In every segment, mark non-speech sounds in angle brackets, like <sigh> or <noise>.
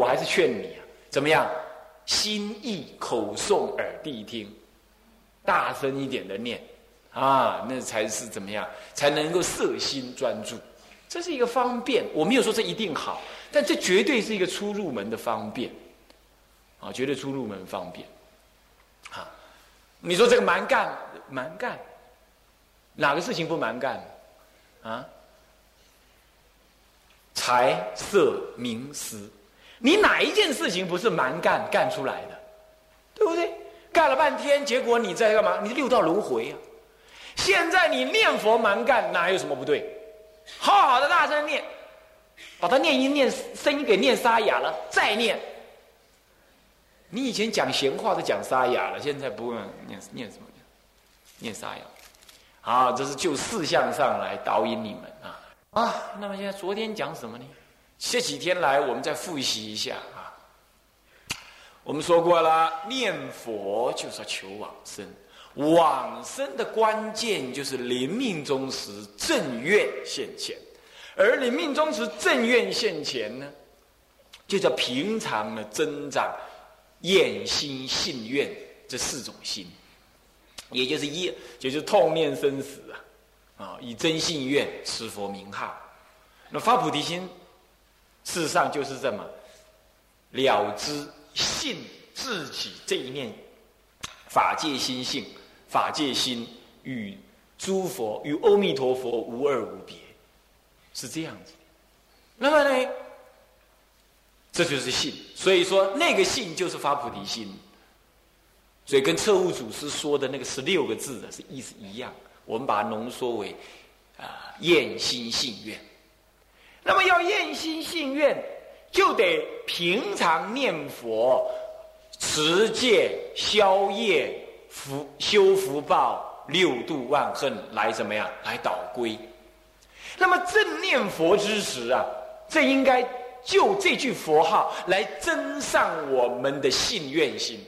我还是劝你啊，怎么样？心意口诵耳谛听，大声一点的念啊，那才是怎么样？才能够摄心专注。这是一个方便，我没有说这一定好，但这绝对是一个出入门的方便啊，绝对出入门方便。啊，你说这个蛮干，蛮干，哪个事情不蛮干？啊？财色名食，你哪一件事情不是蛮干干出来的？对不对？干了半天，结果你在干嘛？你六道轮回啊！现在你念佛蛮干，哪有什么不对？好好的大声念，把它念音念声音给念沙哑了，再念。你以前讲闲话都讲沙哑了，现在不问念念什么？念沙哑。好，这是就四相上来导引你们啊。啊，那么现在昨天讲什么呢？这几天来，我们再复习一下啊。我们说过了，念佛就是要求往生，往生的关键就是临命终时正愿现前，而临命终时正愿现前呢，就叫平常的增长愿心信愿这四种心，也就是一，也就是痛念生死啊。啊，以真信愿持佛名号，那发菩提心，事实上就是这么了知信自己这一念法界心性，法界心与诸佛与阿弥陀佛无二无别，是这样子。那么呢，这就是信。所以说，那个信就是发菩提心。所以跟彻悟祖师说的那个十六个字的是意思一样。我们把它浓缩为啊，厌心信愿。那么要厌心信愿，就得平常念佛、持戒、消业、福修福报、六度万恨来怎么样？来导归。那么正念佛之时啊，这应该就这句佛号来增上我们的信愿心。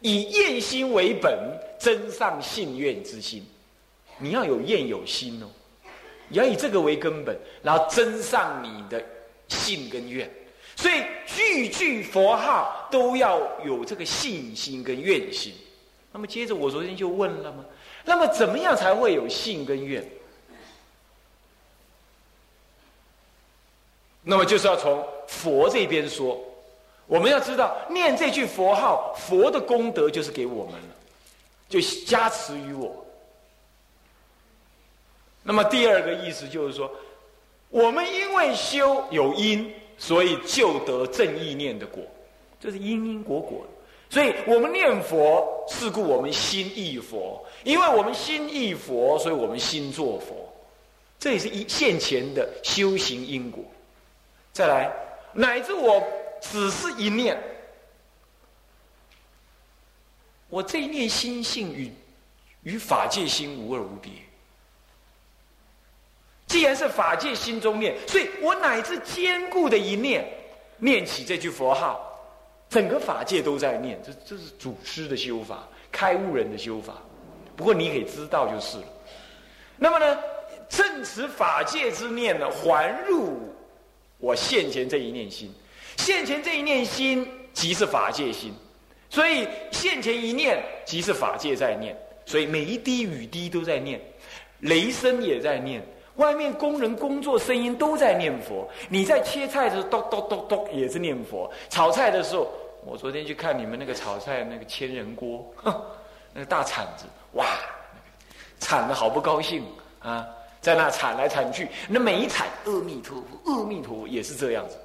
以厌心为本，增上信愿之心。你要有厌有心哦，要以这个为根本，然后增上你的信跟愿。所以句句佛号都要有这个信心跟愿心。那么接着我昨天就问了吗？那么怎么样才会有信跟愿？那么就是要从佛这边说。我们要知道，念这句佛号，佛的功德就是给我们了，就加持于我。那么第二个意思就是说，我们因为修有因，所以就得正意念的果，这是因因果果。所以我们念佛是故我们心意佛，因为我们心意佛，所以我们心作佛，这也是一现前的修行因果。再来，乃至我。只是一念，我这一念心性与与法界心无二无别。既然是法界心中念，所以我乃至坚固的一念，念起这句佛号，整个法界都在念。这这是祖师的修法，开悟人的修法。不过你可以知道就是了。那么呢，正持法界之念呢，还入我现前这一念心。现前这一念心，即是法界心，所以现前一念，即是法界在念，所以每一滴雨滴都在念，雷声也在念，外面工人工作声音都在念佛。你在切菜的时候，咚咚咚咚也是念佛；炒菜的时候，我昨天去看你们那个炒菜那个千人锅，哼 <laughs> 那个大铲子，哇，铲的好不高兴啊，在那铲来铲去，那每一铲，阿弥陀佛，阿弥陀佛，也是这样子。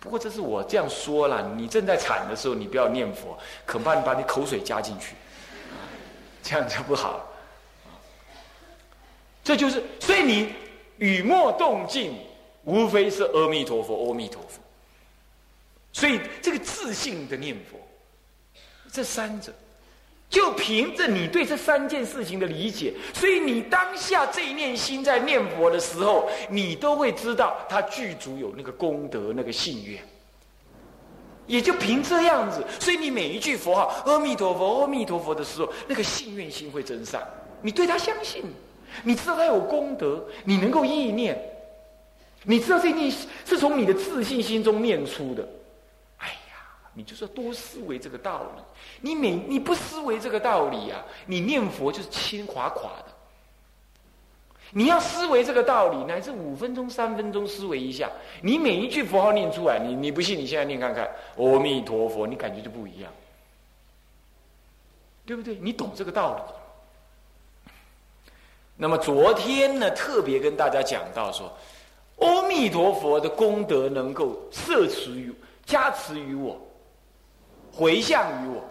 不过这是我这样说了，你正在铲的时候，你不要念佛，恐怕你把你口水加进去，这样就不好。这就是，所以你语默动静，无非是阿弥陀佛，阿弥陀佛。所以这个自信的念佛，这三者。就凭着你对这三件事情的理解，所以你当下这一念心在念佛的时候，你都会知道他具足有那个功德、那个信愿。也就凭这样子，所以你每一句佛号“阿弥陀佛，阿弥陀佛”的时候，那个信愿心会增上。你对他相信，你知道他有功德，你能够意念，你知道这念是从你的自信心中念出的。哎呀，你就是要多思维这个道理。你每你不思维这个道理啊，你念佛就是轻垮垮的。你要思维这个道理，乃至五分钟、三分钟思维一下，你每一句佛号念出来，你你不信，你现在念看看，阿弥陀佛，你感觉就不一样，对不对？你懂这个道理。那么昨天呢，特别跟大家讲到说，阿弥陀佛的功德能够摄持于、加持于我，回向于我。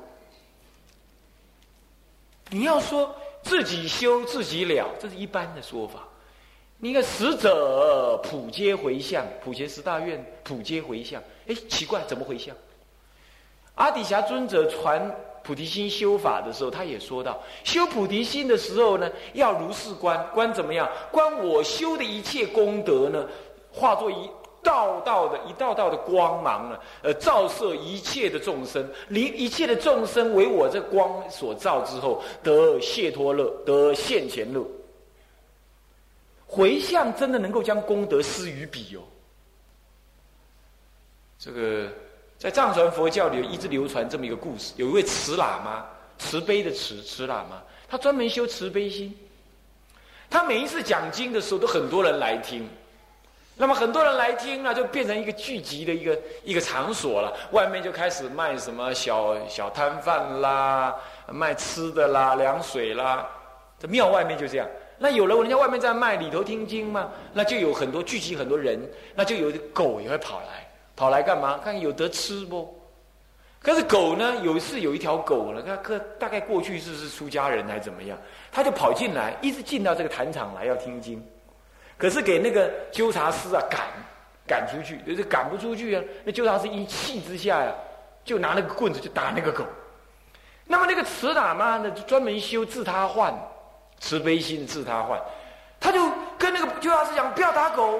你要说自己修自己了，这是一般的说法。你看使者普皆回向，普贤十大愿普皆回向。哎，奇怪，怎么回向？阿底峡尊者传。菩提心修法的时候，他也说到，修菩提心的时候呢，要如是观，观怎么样？观我修的一切功德呢，化作一道道的、一道道的光芒呢，呃，照射一切的众生，离一切的众生为我这光所照之后，得解脱乐，得现前乐。回向真的能够将功德施于彼哦，这个。在藏传佛教里一直流传这么一个故事：有一位慈喇嘛，慈悲的慈，慈喇嘛，他专门修慈悲心。他每一次讲经的时候，都很多人来听。那么很多人来听呢，就变成一个聚集的一个一个场所了。外面就开始卖什么小小摊贩啦，卖吃的啦，凉水啦。这庙外面就这样。那有了人家外面在卖，里头听经嘛，那就有很多聚集很多人，那就有狗也会跑来。跑来干嘛？看有得吃不？可是狗呢？有一次有一条狗呢，它可大概过去是是出家人还怎么样？他就跑进来，一直进到这个坛场来要听经。可是给那个纠察师啊赶赶出去，就是赶不出去啊。那纠察师一气之下呀，就拿那个棍子就打那个狗。那么那个慈喇嘛呢，就专门修自他换，慈悲心自他换，他就跟那个纠察师讲：不要打狗。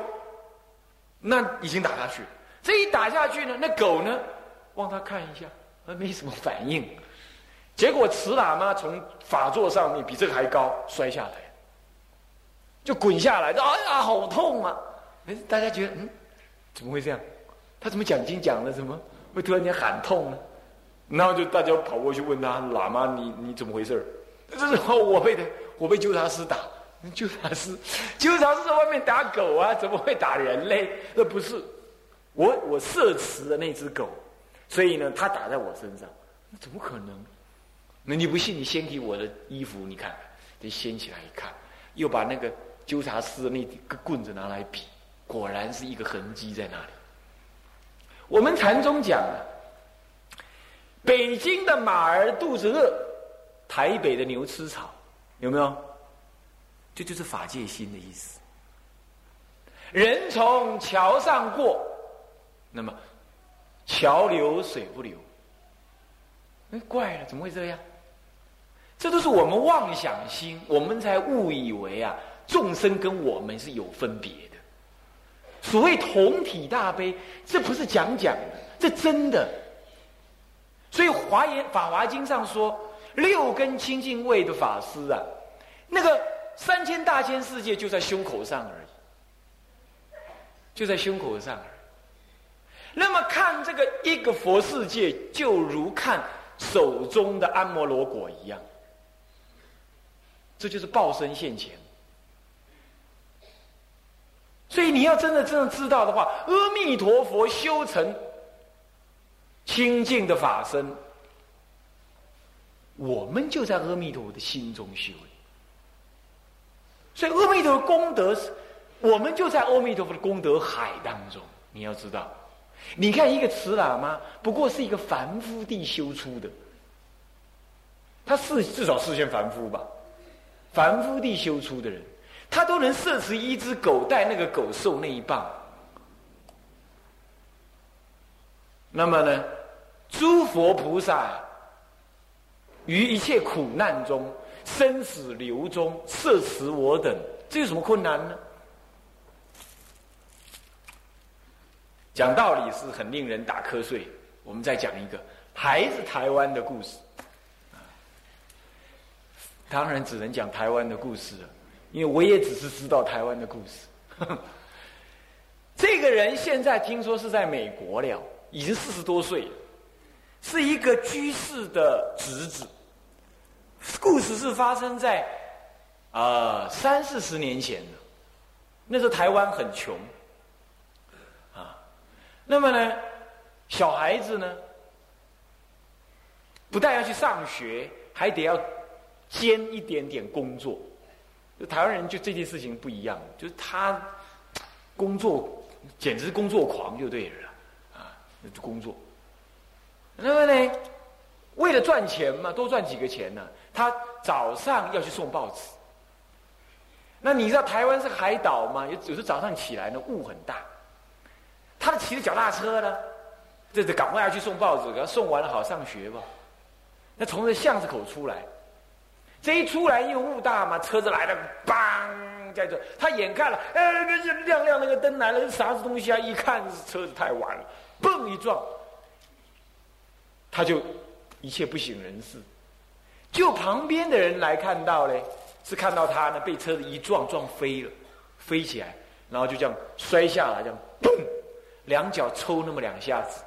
那已经打下去。这一打下去呢，那狗呢，望他看一下，还没什么反应。结果慈喇嘛从法座上面比这个还高摔下来，就滚下来，哎呀，好痛啊！哎，大家觉得，嗯，怎么会这样？他怎么讲经讲的，怎么会突然间喊痛呢？然后就大家跑过去问他，喇嘛，你你怎么回事？这时候我被的，我被纠察师打。纠察师，纠察师在外面打狗啊，怎么会打人嘞？那不是。我我射持的那只狗，所以呢，它打在我身上，那怎么可能？那你不信？你掀起我的衣服，你看，你掀起来一看，又把那个纠察师的那个棍子拿来比，果然是一个痕迹在那里。我们禅宗讲啊，北京的马儿肚子饿，台北的牛吃草，有没有？这就是法界心的意思。人从桥上过。那么，桥流水不流，哎，怪了，怎么会这样？这都是我们妄想心，我们才误以为啊，众生跟我们是有分别的。所谓同体大悲，这不是讲讲的，这真的。所以华严法华经上说，六根清净位的法师啊，那个三千大千世界就在胸口上而已，就在胸口上。那么看这个一个佛世界，就如看手中的安摩罗果一样，这就是报身现前。所以你要真的真的知道的话，阿弥陀佛修成清净的法身，我们就在阿弥陀佛的心中修。所以阿弥陀佛功德，我们就在阿弥陀佛的功德海当中，你要知道。你看一个慈喇嘛，不过是一个凡夫地修出的，他是至少是先凡夫吧，凡夫地修出的人，他都能摄持一只狗，带那个狗受那一棒。那么呢，诸佛菩萨于一切苦难中、生死流中摄持我等，这有什么困难呢？讲道理是很令人打瞌睡。我们再讲一个，还是台湾的故事。当然只能讲台湾的故事了，因为我也只是知道台湾的故事。<laughs> 这个人现在听说是在美国了，已经四十多岁了，是一个居士的侄子。故事是发生在啊三四十年前的，那时候台湾很穷。那么呢，小孩子呢，不但要去上学，还得要兼一点点工作。就台湾人就这件事情不一样，就是他工作简直是工作狂就对了啊，就工作。那么呢，为了赚钱嘛，多赚几个钱呢，他早上要去送报纸。那你知道台湾是海岛嘛？有有时早上起来呢，雾很大。他骑着脚踏车呢，这这赶快要去送报纸，给他送完了好上学吧。那从这巷子口出来。这一出来，因为雾大嘛，车子来了，梆，在这，他眼看了，哎，那亮亮那个灯来了，是啥子东西啊？一看车子太晚了，嘣一撞，他就一切不省人事。就旁边的人来看到嘞，是看到他呢被车子一撞撞飞了，飞起来，然后就这样摔下来，这样嘣，两脚抽那么两下子，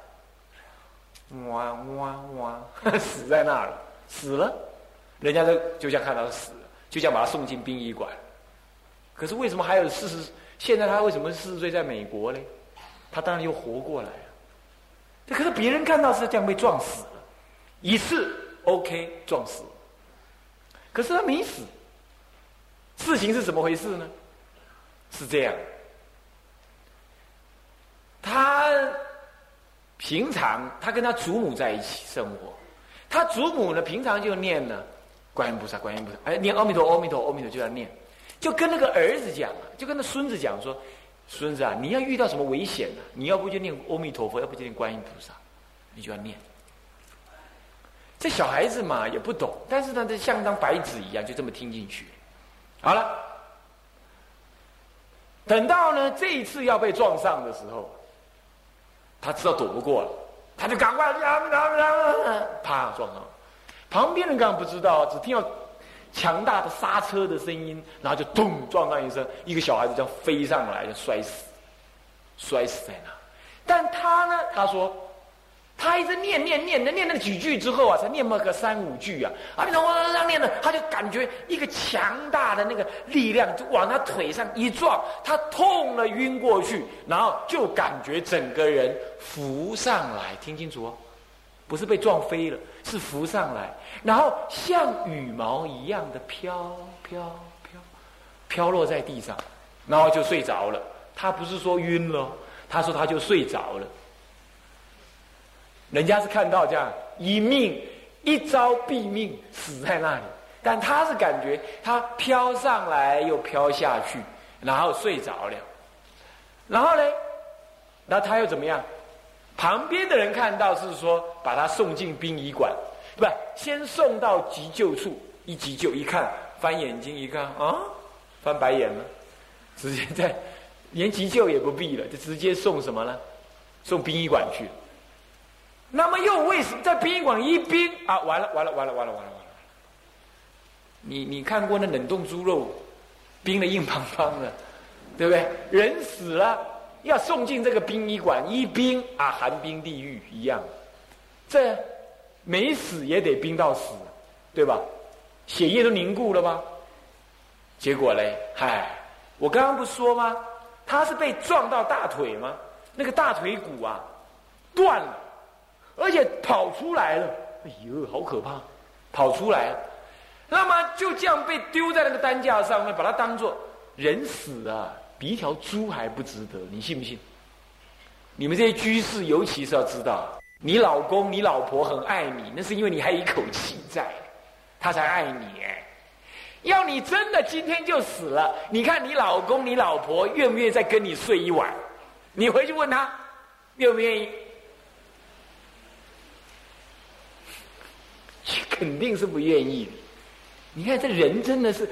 哇哇哇，<laughs> 死在那儿了，死了。人家就就像看到死了，就像把他送进殡仪馆。可是为什么还有四十？现在他为什么四十岁在美国呢？他当然又活过来了。这可是别人看到是这样被撞死了，一次 OK 撞死，可是他没死。事情是怎么回事呢？是这样，他平常他跟他祖母在一起生活，他祖母呢平常就念呢。观音菩萨，观音菩萨，哎，念阿弥陀，阿弥陀，阿弥陀，就要念，就跟那个儿子讲啊，就跟那孙子讲说，孙子啊，你要遇到什么危险呢？你要不就念阿弥陀佛，要不就念观音菩萨，你就要念。这小孩子嘛也不懂，但是呢，这像张白纸一样，就这么听进去。好了，等到呢这一次要被撞上的时候，他知道躲不过了，他就赶快啪撞上。旁边人刚刚不知道，只听到强大的刹车的声音，然后就咚撞上一声，一个小孩子这样飞上来就摔死，摔死在那。但他呢，他说，他一直念念念的念那几句之后啊，才念么个三五句啊，啊，然后这样念的，他就感觉一个强大的那个力量就往他腿上一撞，他痛了晕过去，然后就感觉整个人浮上来，听清楚哦。不是被撞飞了，是浮上来，然后像羽毛一样的飘飘飘，飘落在地上，然后就睡着了。他不是说晕了，他说他就睡着了。人家是看到这样一命一招毙命，死在那里，但他是感觉他飘上来又飘下去，然后睡着了。然后呢，那他又怎么样？旁边的人看到是说把他送进殡仪馆，不，先送到急救处，一急救一看，翻眼睛一看啊，翻白眼了，直接在连急救也不必了，就直接送什么呢？送殡仪馆去。那么又为什么在殡仪馆一冰啊？完了完了完了完了完了完了！你你看过那冷冻猪肉，冰的硬邦邦的，对不对？人死了。要送进这个殡仪馆，一冰啊，寒冰地狱一样。这没死也得冰到死，对吧？血液都凝固了吗？结果嘞，嗨，我刚刚不说吗？他是被撞到大腿吗？那个大腿骨啊断了，而且跑出来了。哎呦，好可怕！跑出来了，那么就这样被丢在那个担架上面，把它当做人死啊。比一条猪还不值得，你信不信？你们这些居士，尤其是要知道，你老公、你老婆很爱你，那是因为你还有一口气在，他才爱你。要你真的今天就死了，你看你老公、你老婆愿不愿意再跟你睡一晚？你回去问他，愿不愿意？肯定是不愿意。你看这人真的是，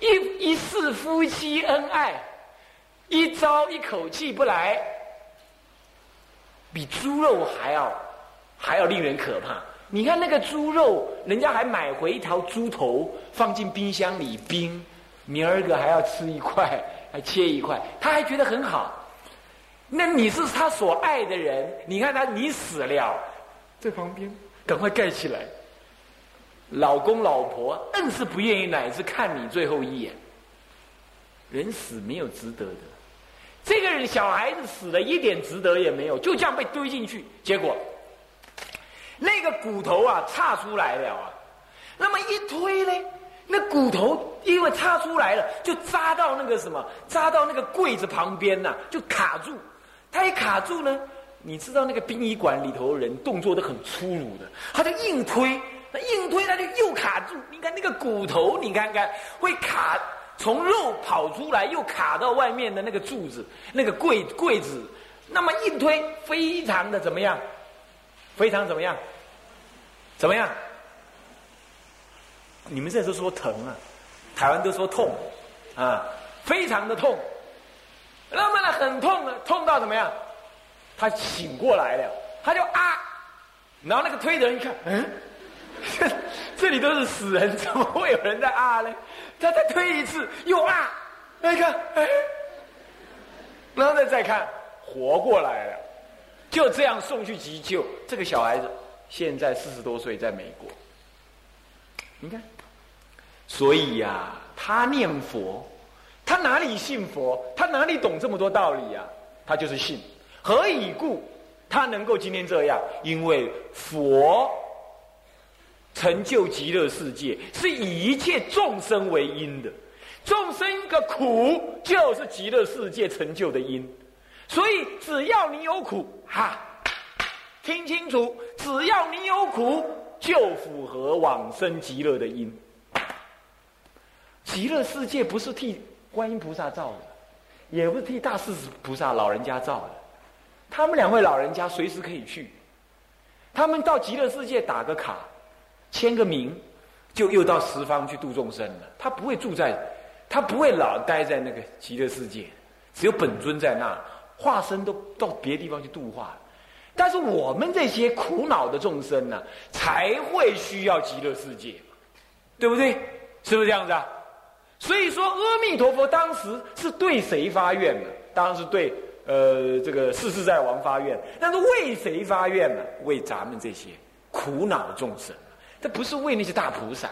一一世夫妻恩爱。一朝一口气不来，比猪肉还要还要令人可怕。你看那个猪肉，人家还买回一条猪头放进冰箱里冰，明儿个还要吃一块，<laughs> 还切一块，他还觉得很好。那你是他所爱的人，你看他你死了，在旁边赶快盖起来。老公老婆硬是不愿意，乃至看你最后一眼。人死没有值得的，这个人小孩子死了一点值得也没有，就这样被堆进去，结果那个骨头啊岔出来了啊，那么一推呢，那骨头因为插出来了，就扎到那个什么，扎到那个柜子旁边呐，就卡住。他一卡住呢，你知道那个殡仪馆里头人动作都很粗鲁的，他就硬推，硬推他就又卡住。你看那个骨头，你看看会卡，从肉跑出来又卡到外面的那个柱子，那个柜柜子，那么硬推非常的怎么样？非常怎么样？怎么样？你们这都说疼啊，台湾都说痛啊，非常的痛。那么呢，很痛了，痛到怎么样？他醒过来了，他就啊，然后那个推的人一看，嗯，这里都是死人，怎么会有人在啊呢？他再推一次，又啊，你看，哎，然后再再看，活过来了，就这样送去急救。这个小孩子现在四十多岁，在美国。你看，所以呀，他念佛。他哪里信佛？他哪里懂这么多道理呀？他就是信。何以故？他能够今天这样，因为佛成就极乐世界，是以一切众生为因的。众生一个苦，就是极乐世界成就的因。所以只要你有苦，哈，听清楚，只要你有苦，就符合往生极乐的因。极乐世界不是替。观音菩萨造的，也不是替大势菩萨老人家造的。他们两位老人家随时可以去，他们到极乐世界打个卡，签个名，就又到十方去度众生了。他不会住在，他不会老待在那个极乐世界，只有本尊在那，化身都到别的地方去度化。但是我们这些苦恼的众生呢，才会需要极乐世界，对不对？是不是这样子啊？所以说，阿弥陀佛当时是对谁发愿呢？当然是对呃这个世世在王发愿。但是为谁发愿呢？为咱们这些苦恼众生。这不是为那些大菩萨。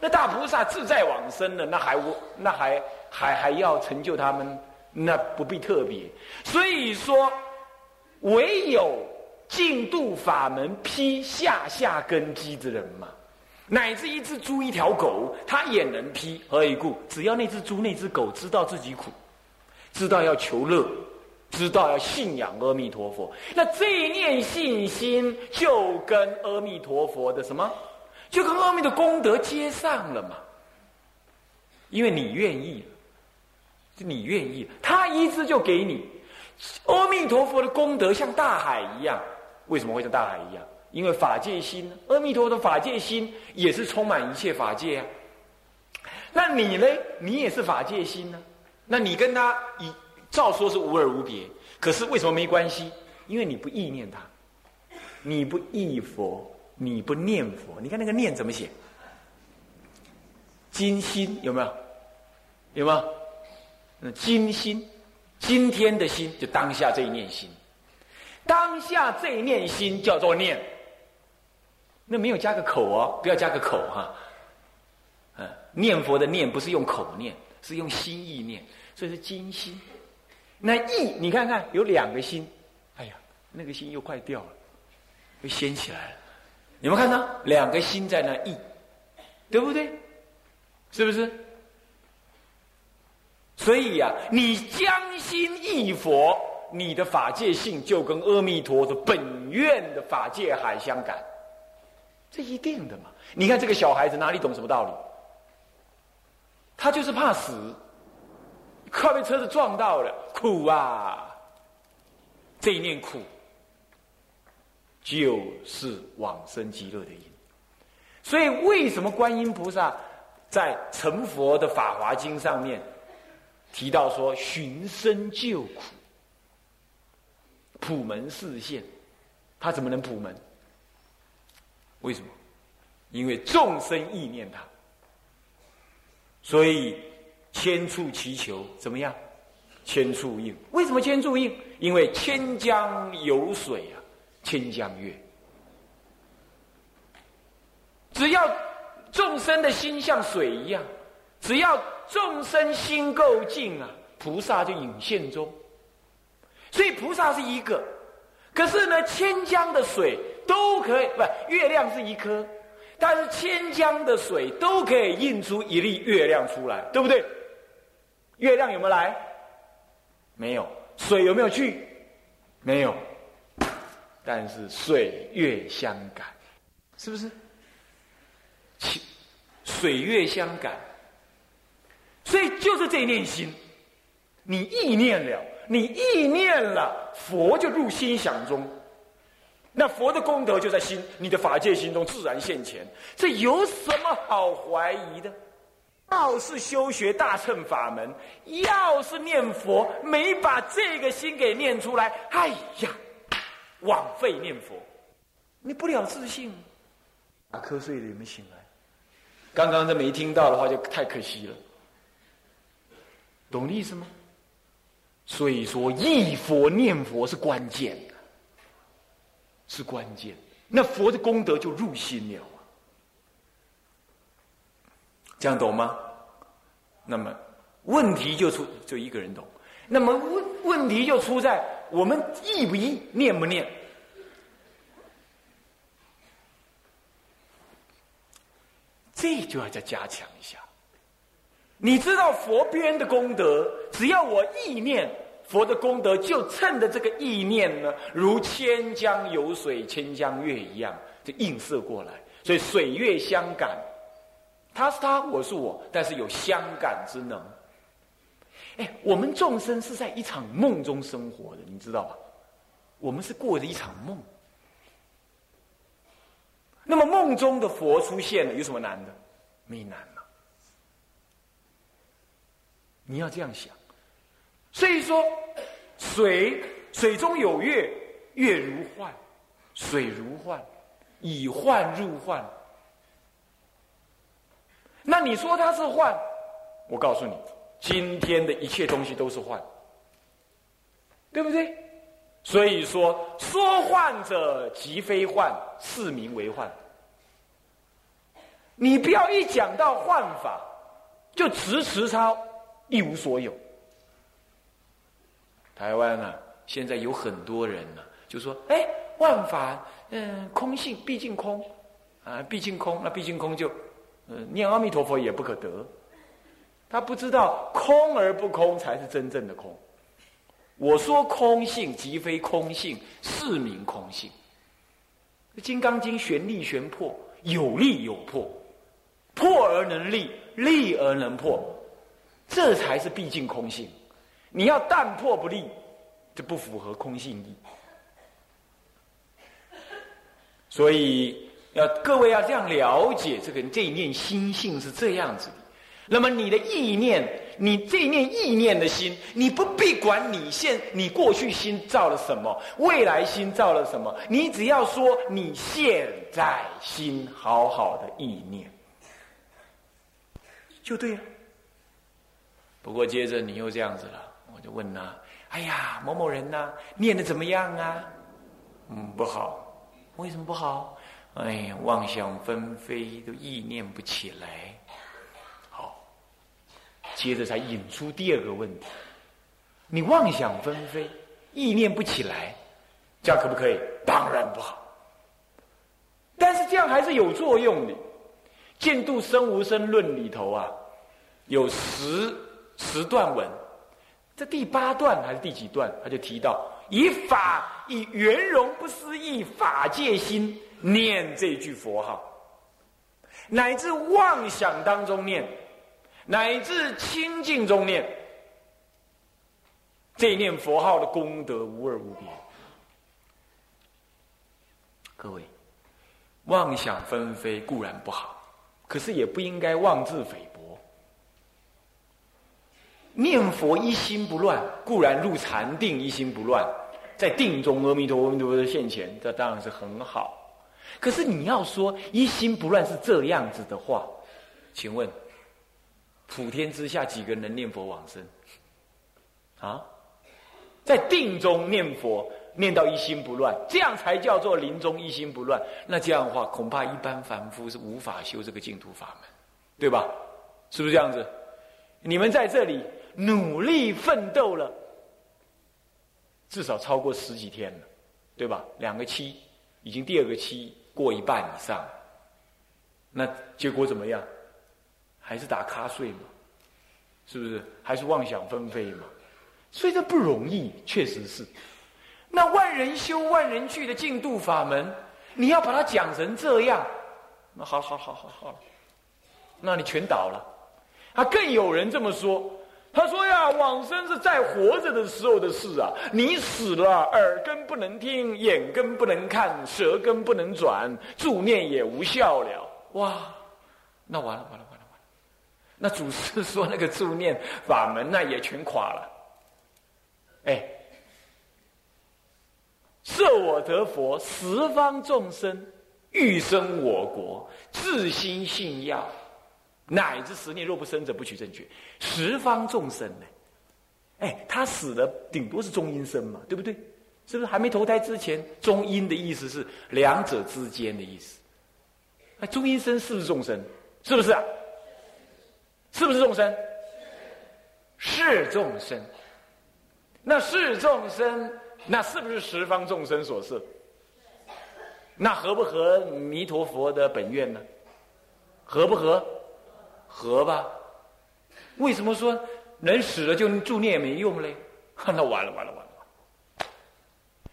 那大菩萨自在往生了，那还我那还还还要成就他们，那不必特别。所以说，唯有净度法门披下下根基之人嘛。乃至一只猪、一条狗，它也能批。何以故？只要那只猪、那只狗知道自己苦，知道要求乐，知道要信仰阿弥陀佛，那这一念信心就跟阿弥陀佛的什么，就跟阿弥的功德接上了嘛。因为你愿意，你愿意，他一直就给你。阿弥陀佛的功德像大海一样，为什么会像大海一样？因为法界心，阿弥陀佛的法界心也是充满一切法界啊。那你呢？你也是法界心呢？那你跟他以照说是无二无别，可是为什么没关系？因为你不意念他，你不意佛，你不念佛。你看那个念怎么写？金心有没有？有吗？那金心，今天的心就当下这一念心，当下这一念心叫做念。那没有加个口哦，不要加个口哈。嗯，念佛的念不是用口念，是用心意念，所以是金心。那意你看看有两个心，哎呀，那个心又快掉了，又掀起来了。你们看呢两个心在那意，对不对？是不是？所以呀，你将心意佛，你的法界性就跟阿弥陀的本愿的法界海相感。这一定的嘛？你看这个小孩子哪里懂什么道理？他就是怕死，快被车子撞到了，苦啊！这一念苦，就是往生极乐的因。所以，为什么观音菩萨在成佛的《法华经》上面提到说寻声救苦，普门示现？他怎么能普门？为什么？因为众生意念他，所以千处祈求怎么样？千处应。为什么千处应？因为千江有水啊，千江月。只要众生的心像水一样，只要众生心够净啊，菩萨就隐现中。所以菩萨是一个，可是呢，千江的水都可以，不，月亮是一颗，但是千江的水都可以印出一粒月亮出来，对不对？月亮有没有来？没有。水有没有去？没有。但是水月相感，是不是？水月相感，所以就是这念心，你意念了，你意念了，佛就入心想中，那佛的功德就在心，你的法界心中自然现前，这有什么好怀疑的？要是修学大乘法门，要是念佛没把这个心给念出来，哎呀，枉费念佛，你不了自信，打瞌睡的有没有醒来？刚刚这没听到的话，就太可惜了。懂意思吗？所以说，忆佛念佛是关键的，是关键。那佛的功德就入心了啊。这样懂吗？那么问题就出，就一个人懂。那么问问题就出在我们意不意，念不念？这就要再加强一下。你知道佛边的功德，只要我意念，佛的功德就趁着这个意念呢，如千江有水千江月一样，就映射过来。所以水月相感。他是他，我是我，但是有相感之能。哎，我们众生是在一场梦中生活的，你知道吧？我们是过着一场梦。那么梦中的佛出现了，有什么难的？没难嘛。你要这样想。所以说，水水中有月，月如幻，水如幻，以幻入幻。那你说它是幻，我告诉你，今天的一切东西都是幻，对不对？所以说，说幻者即非幻，是名为幻。你不要一讲到幻法，就直持操一无所有。台湾啊，现在有很多人呢，就说：“哎，万法，嗯，空性，毕竟空，啊，毕竟空，那毕竟空就。”嗯，念阿弥陀佛也不可得，他不知道空而不空才是真正的空。我说空性即非空性，是名空性。《金刚经》玄立玄破，有立有破，破而能立，立而能破，这才是毕竟空性。你要但破不立，就不符合空性义。所以。要各位要这样了解这个这一念心性是这样子的，那么你的意念，你这念意念的心，你不必管你现你过去心造了什么，未来心造了什么，你只要说你现在心好好的意念，就对了。不过接着你又这样子了，我就问他：哎呀，某某人呐，念的怎么样啊？嗯，不好，为什么不好？哎呀，妄想纷飞，都意念不起来。接着才引出第二个问题：你妄想纷飞，意念不起来，这样可不可以？当然不好。但是这样还是有作用的。《见度生无生论》里头啊，有十十段文，这第八段还是第几段？他就提到：以法以圆融不思议法界心。念这句佛号，乃至妄想当中念，乃至清净中念，这念佛号的功德无二无别。各位，妄想纷飞固然不好，可是也不应该妄自菲薄。念佛一心不乱，固然入禅定一心不乱，在定中阿弥陀佛、阿弥陀佛的现前，这当然是很好。可是你要说一心不乱是这样子的话，请问普天之下几个人念佛往生？啊，在定中念佛，念到一心不乱，这样才叫做临终一心不乱。那这样的话，恐怕一般凡夫是无法修这个净土法门，对吧？是不是这样子？你们在这里努力奋斗了，至少超过十几天了，对吧？两个期，已经第二个期过一半以上，那结果怎么样？还是打瞌睡嘛？是不是？还是妄想纷飞嘛？所以这不容易，确实是。那万人修万人去的净度法门，你要把它讲成这样，那好好好好好，那你全倒了。啊，更有人这么说，他说呀，往生是在活着的时候的事啊，你死了，耳根不能听，眼根不能看，舌根不能转，助念也无效了。哇，那完了完了完了完了，那祖师说那个助念法门，那也全垮了。哎，设我得佛，十方众生欲生我国，自心信要，乃至十念若不生者，不取正觉。十方众生呢？哎，他死了，顶多是中阴身嘛，对不对？是不是还没投胎之前，中阴的意思是两者之间的意思？那中阴身是不是众生？是不是啊？是不是众生？是众生。那是众生，那是不是十方众生所设？那合不合弥陀佛的本愿呢？合不合？合吧。为什么说人死了就助念也没用嘞？<laughs> 那完了完了完了！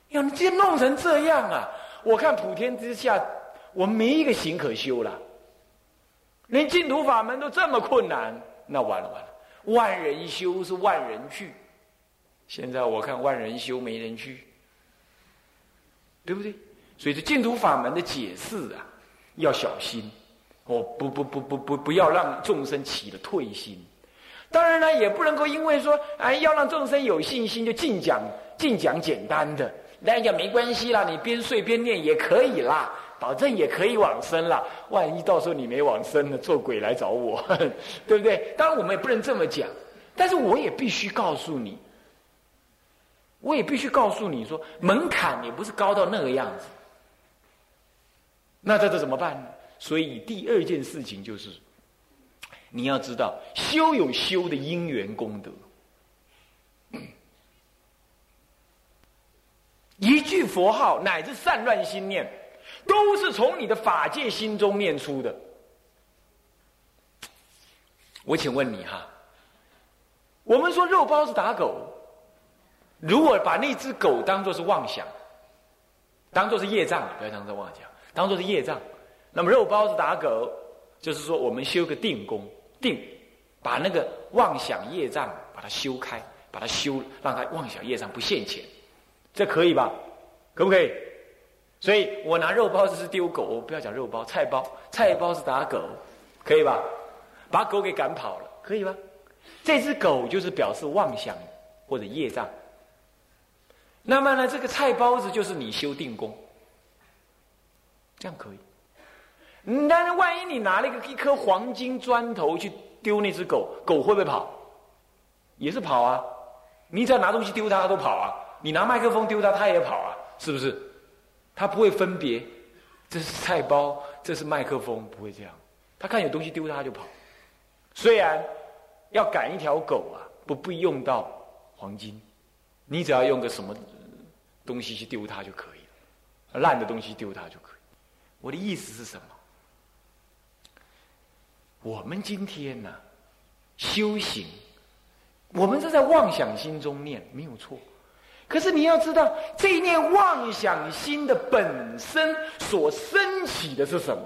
呀，你今天弄成这样啊！我看普天之下，我没一个行可修了。连净土法门都这么困难，那完了完了！万人修是万人去。现在我看万人修没人去，对不对？所以这净土法门的解释啊，要小心哦，不不不不不不要让众生起了退心。当然呢，也不能够因为说哎要让众生有信心，就尽讲尽讲简单的，那也没关系啦，你边睡边念也可以啦，保证也可以往生了。万一到时候你没往生呢，做鬼来找我，<laughs> 对不对？当然我们也不能这么讲，但是我也必须告诉你。我也必须告诉你说，门槛也不是高到那个样子。那这这怎么办呢？所以第二件事情就是，你要知道，修有修的因缘功德。一句佛号乃至散乱心念，都是从你的法界心中念出的。我请问你哈，我们说肉包子打狗。如果把那只狗当做是妄想，当做是业障，不要当做妄想，当做是业障，那么肉包子打狗，就是说我们修个定功，定，把那个妄想业障把它修开，把它修，让它妄想业障不现前，这可以吧？可不可以？所以我拿肉包子是丢狗，不要讲肉包，菜包，菜包是打狗，可以吧？把狗给赶跑了，可以吧？这只狗就是表示妄想或者业障。那么呢，这个菜包子就是你修定功，这样可以。但是万一你拿了一个一颗黄金砖头去丢那只狗，狗会不会跑？也是跑啊！你只要拿东西丢它，它都跑啊！你拿麦克风丢它，它也跑啊！是不是？它不会分别，这是菜包，这是麦克风，不会这样。它看有东西丢它就跑。虽然要赶一条狗啊，不必用到黄金。你只要用个什么东西去丢它就可以了，烂的东西丢它就可以。我的意思是什么？我们今天呢，修行，我们是在妄想心中念，没有错。可是你要知道，这一念妄想心的本身所升起的是什么？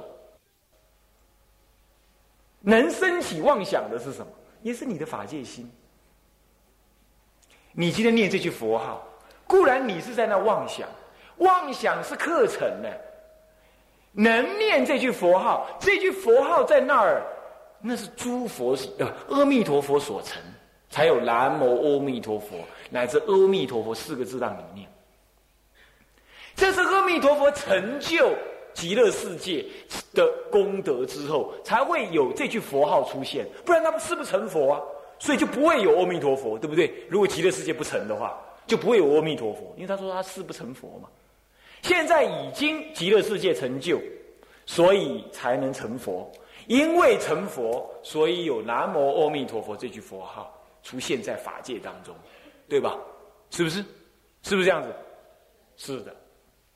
能升起妄想的是什么？也是你的法界心。你今天念这句佛号，固然你是在那妄想，妄想是课程呢。能念这句佛号，这句佛号在那儿，那是诸佛呃阿弥陀佛所成，才有南无阿弥陀佛乃至阿弥陀佛四个字让你念。这是阿弥陀佛成就极乐世界的功德之后，才会有这句佛号出现，不然他们是不成佛啊？所以就不会有阿弥陀佛，对不对？如果极乐世界不成的话，就不会有阿弥陀佛，因为他说他誓不成佛嘛。现在已经极乐世界成就，所以才能成佛。因为成佛，所以有南无阿弥陀佛这句佛号出现在法界当中，对吧？是不是？是不是这样子？是的。